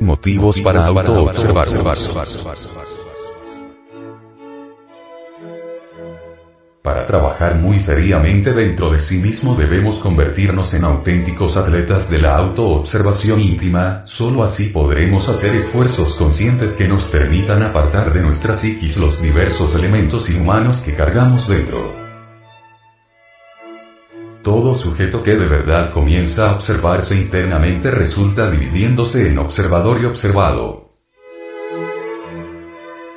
Motivos para auto-observar. Para trabajar muy seriamente dentro de sí mismo debemos convertirnos en auténticos atletas de la autoobservación íntima, solo así podremos hacer esfuerzos conscientes que nos permitan apartar de nuestra psiquis los diversos elementos inhumanos que cargamos dentro. Todo sujeto que de verdad comienza a observarse internamente resulta dividiéndose en observador y observado.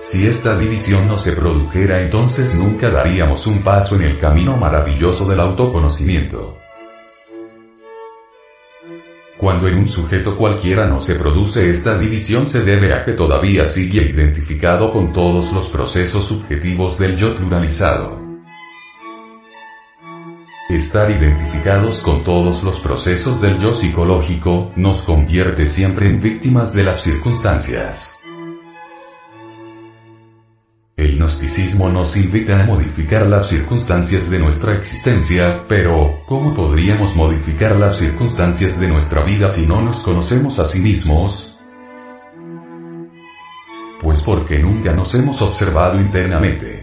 Si esta división no se produjera entonces nunca daríamos un paso en el camino maravilloso del autoconocimiento. Cuando en un sujeto cualquiera no se produce esta división se debe a que todavía sigue identificado con todos los procesos subjetivos del yo pluralizado. Estar identificados con todos los procesos del yo psicológico nos convierte siempre en víctimas de las circunstancias. El gnosticismo nos invita a modificar las circunstancias de nuestra existencia, pero, ¿cómo podríamos modificar las circunstancias de nuestra vida si no nos conocemos a sí mismos? Pues porque nunca nos hemos observado internamente.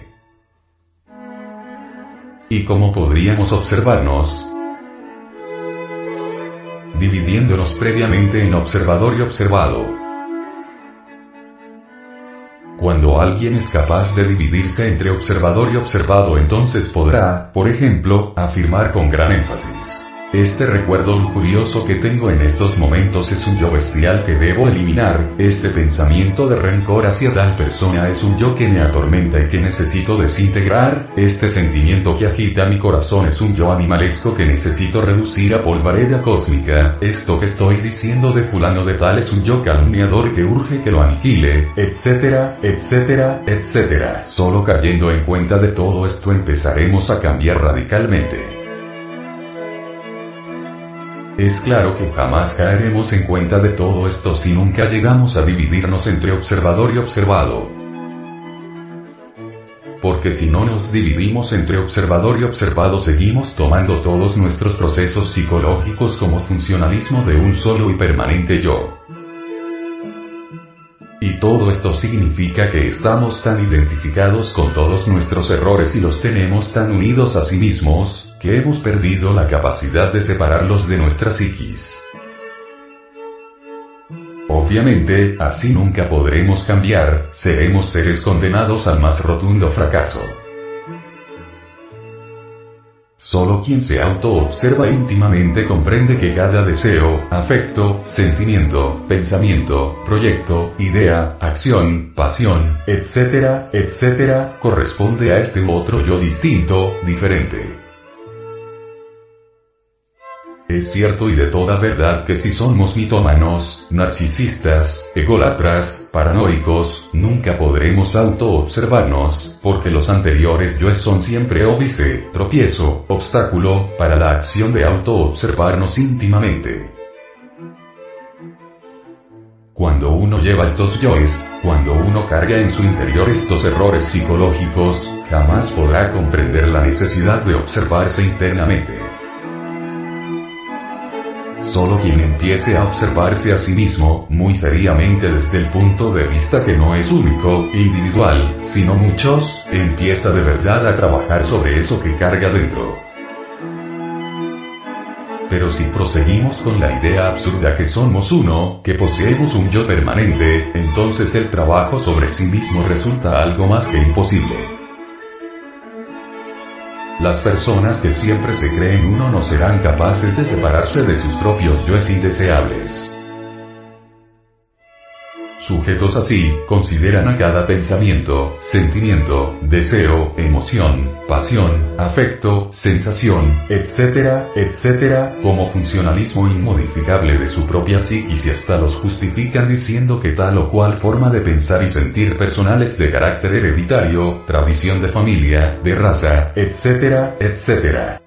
¿Y cómo podríamos observarnos? Dividiéndonos previamente en observador y observado. Cuando alguien es capaz de dividirse entre observador y observado entonces podrá, por ejemplo, afirmar con gran énfasis. Este recuerdo lujurioso que tengo en estos momentos es un yo bestial que debo eliminar, este pensamiento de rencor hacia tal persona es un yo que me atormenta y que necesito desintegrar, este sentimiento que agita mi corazón es un yo animalesco que necesito reducir a polvareda cósmica, esto que estoy diciendo de fulano de tal es un yo calumniador que urge que lo aniquile, etcétera, etcétera, etcétera. Solo cayendo en cuenta de todo esto empezaremos a cambiar radicalmente. Es claro que jamás caeremos en cuenta de todo esto si nunca llegamos a dividirnos entre observador y observado. Porque si no nos dividimos entre observador y observado seguimos tomando todos nuestros procesos psicológicos como funcionalismo de un solo y permanente yo. Y todo esto significa que estamos tan identificados con todos nuestros errores y los tenemos tan unidos a sí mismos, que hemos perdido la capacidad de separarlos de nuestra psiquis. Obviamente, así nunca podremos cambiar, seremos seres condenados al más rotundo fracaso. Solo quien se auto-observa íntimamente comprende que cada deseo, afecto, sentimiento, pensamiento, proyecto, idea, acción, pasión, etc., etc., corresponde a este otro yo distinto, diferente. Es cierto y de toda verdad que si somos mitómanos, narcisistas, ególatras, paranoicos, nunca podremos auto-observarnos, porque los anteriores yoes son siempre óbice, tropiezo, obstáculo, para la acción de auto-observarnos íntimamente. Cuando uno lleva estos yoes, cuando uno carga en su interior estos errores psicológicos, jamás podrá comprender la necesidad de observarse internamente. Solo quien empiece a observarse a sí mismo, muy seriamente desde el punto de vista que no es único, individual, sino muchos, empieza de verdad a trabajar sobre eso que carga dentro. Pero si proseguimos con la idea absurda que somos uno, que poseemos un yo permanente, entonces el trabajo sobre sí mismo resulta algo más que imposible. Las personas que siempre se creen uno no serán capaces de separarse de sus propios yoes indeseables. Sujetos así, consideran a cada pensamiento, sentimiento, deseo, emoción, pasión, afecto, sensación, etcétera, etcétera, como funcionalismo inmodificable de su propia psiquis y hasta los justifican diciendo que tal o cual forma de pensar y sentir personal es de carácter hereditario, tradición de familia, de raza, etcétera, etcétera.